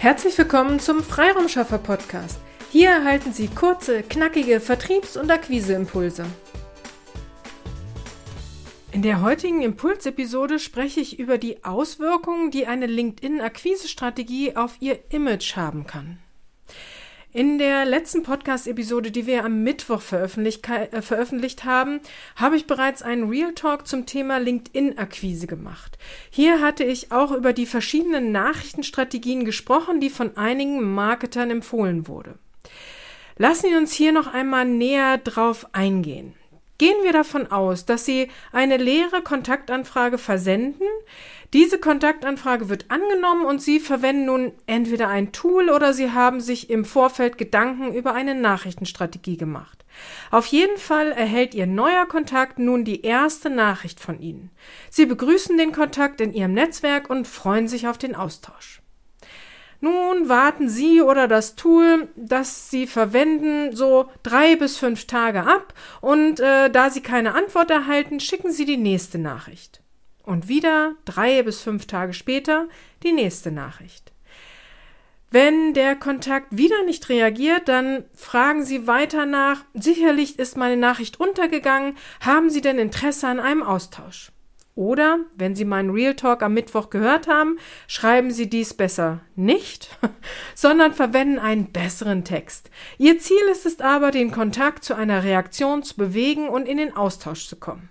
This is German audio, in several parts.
Herzlich willkommen zum Freiraumschaffer Podcast. Hier erhalten Sie kurze, knackige Vertriebs- und Akquiseimpulse. In der heutigen Impulsepisode spreche ich über die Auswirkungen, die eine LinkedIn-Akquisestrategie auf Ihr Image haben kann. In der letzten Podcast-Episode, die wir am Mittwoch veröffentlicht, äh, veröffentlicht haben, habe ich bereits einen Real Talk zum Thema LinkedIn-Akquise gemacht. Hier hatte ich auch über die verschiedenen Nachrichtenstrategien gesprochen, die von einigen Marketern empfohlen wurde. Lassen Sie uns hier noch einmal näher drauf eingehen. Gehen wir davon aus, dass Sie eine leere Kontaktanfrage versenden, diese Kontaktanfrage wird angenommen und Sie verwenden nun entweder ein Tool oder Sie haben sich im Vorfeld Gedanken über eine Nachrichtenstrategie gemacht. Auf jeden Fall erhält Ihr neuer Kontakt nun die erste Nachricht von Ihnen. Sie begrüßen den Kontakt in Ihrem Netzwerk und freuen sich auf den Austausch. Nun warten Sie oder das Tool, das Sie verwenden, so drei bis fünf Tage ab und äh, da Sie keine Antwort erhalten, schicken Sie die nächste Nachricht. Und wieder drei bis fünf Tage später die nächste Nachricht. Wenn der Kontakt wieder nicht reagiert, dann fragen Sie weiter nach, sicherlich ist meine Nachricht untergegangen, haben Sie denn Interesse an einem Austausch? Oder, wenn Sie meinen Real Talk am Mittwoch gehört haben, schreiben Sie dies besser nicht, sondern verwenden einen besseren Text. Ihr Ziel ist es aber, den Kontakt zu einer Reaktion zu bewegen und in den Austausch zu kommen.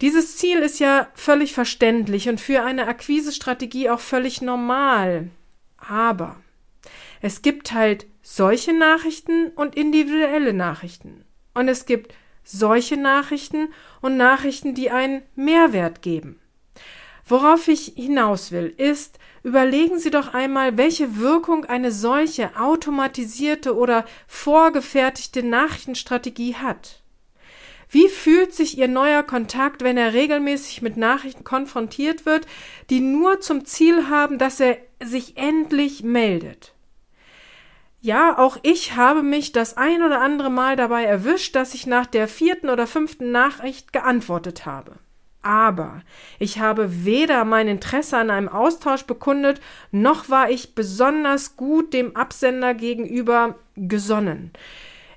Dieses Ziel ist ja völlig verständlich und für eine Akquisestrategie auch völlig normal. Aber es gibt halt solche Nachrichten und individuelle Nachrichten. Und es gibt solche Nachrichten und Nachrichten, die einen Mehrwert geben. Worauf ich hinaus will, ist, überlegen Sie doch einmal, welche Wirkung eine solche automatisierte oder vorgefertigte Nachrichtenstrategie hat. Wie fühlt sich Ihr neuer Kontakt, wenn er regelmäßig mit Nachrichten konfrontiert wird, die nur zum Ziel haben, dass er sich endlich meldet? Ja, auch ich habe mich das ein oder andere Mal dabei erwischt, dass ich nach der vierten oder fünften Nachricht geantwortet habe. Aber ich habe weder mein Interesse an einem Austausch bekundet, noch war ich besonders gut dem Absender gegenüber gesonnen.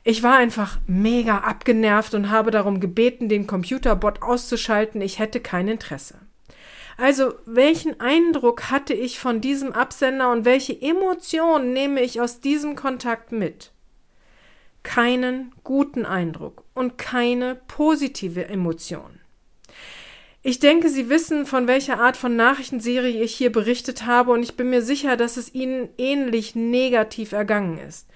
Ich war einfach mega abgenervt und habe darum gebeten, den Computerbot auszuschalten. Ich hätte kein Interesse. Also, welchen Eindruck hatte ich von diesem Absender und welche Emotionen nehme ich aus diesem Kontakt mit? Keinen guten Eindruck und keine positive Emotion. Ich denke, Sie wissen, von welcher Art von Nachrichtenserie ich hier berichtet habe, und ich bin mir sicher, dass es Ihnen ähnlich negativ ergangen ist.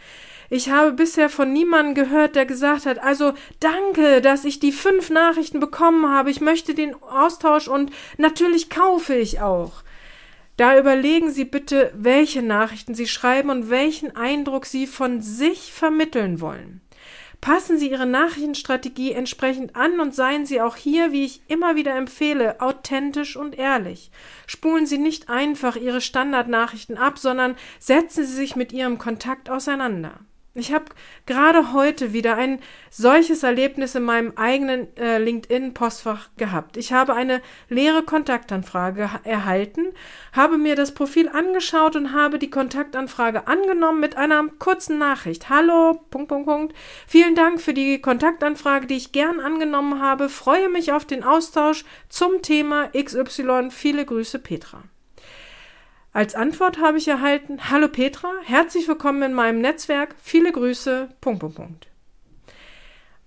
Ich habe bisher von niemandem gehört, der gesagt hat, also danke, dass ich die fünf Nachrichten bekommen habe. Ich möchte den Austausch und natürlich kaufe ich auch. Da überlegen Sie bitte, welche Nachrichten Sie schreiben und welchen Eindruck Sie von sich vermitteln wollen. Passen Sie Ihre Nachrichtenstrategie entsprechend an und seien Sie auch hier, wie ich immer wieder empfehle, authentisch und ehrlich. Spulen Sie nicht einfach Ihre Standardnachrichten ab, sondern setzen Sie sich mit Ihrem Kontakt auseinander. Ich habe gerade heute wieder ein solches Erlebnis in meinem eigenen äh, LinkedIn-Postfach gehabt. Ich habe eine leere Kontaktanfrage erhalten, habe mir das Profil angeschaut und habe die Kontaktanfrage angenommen mit einer kurzen Nachricht. Hallo, Punkt, Punkt, Punkt. Vielen Dank für die Kontaktanfrage, die ich gern angenommen habe. Freue mich auf den Austausch zum Thema XY. Viele Grüße, Petra. Als Antwort habe ich erhalten, Hallo Petra, herzlich willkommen in meinem Netzwerk, viele Grüße, Punkt, Punkt, Punkt.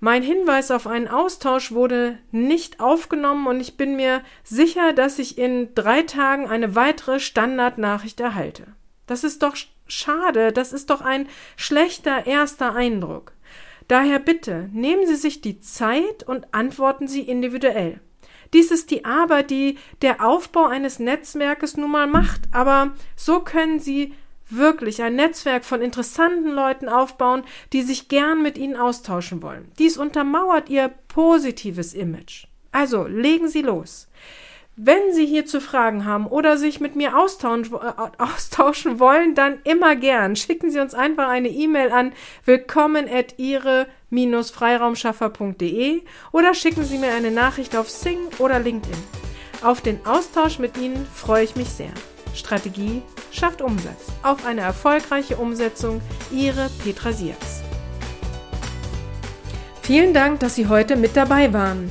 Mein Hinweis auf einen Austausch wurde nicht aufgenommen und ich bin mir sicher, dass ich in drei Tagen eine weitere Standardnachricht erhalte. Das ist doch schade, das ist doch ein schlechter erster Eindruck. Daher bitte, nehmen Sie sich die Zeit und antworten Sie individuell. Dies ist die Arbeit, die der Aufbau eines Netzwerkes nun mal macht. Aber so können Sie wirklich ein Netzwerk von interessanten Leuten aufbauen, die sich gern mit Ihnen austauschen wollen. Dies untermauert Ihr positives Image. Also legen Sie los. Wenn Sie hierzu Fragen haben oder sich mit mir austauschen, austauschen wollen, dann immer gern. Schicken Sie uns einfach eine E-Mail an willkommen at ihre-freiraumschaffer.de oder schicken Sie mir eine Nachricht auf Sing oder LinkedIn. Auf den Austausch mit Ihnen freue ich mich sehr. Strategie schafft Umsatz. Auf eine erfolgreiche Umsetzung. Ihre Petra Sierks. Vielen Dank, dass Sie heute mit dabei waren.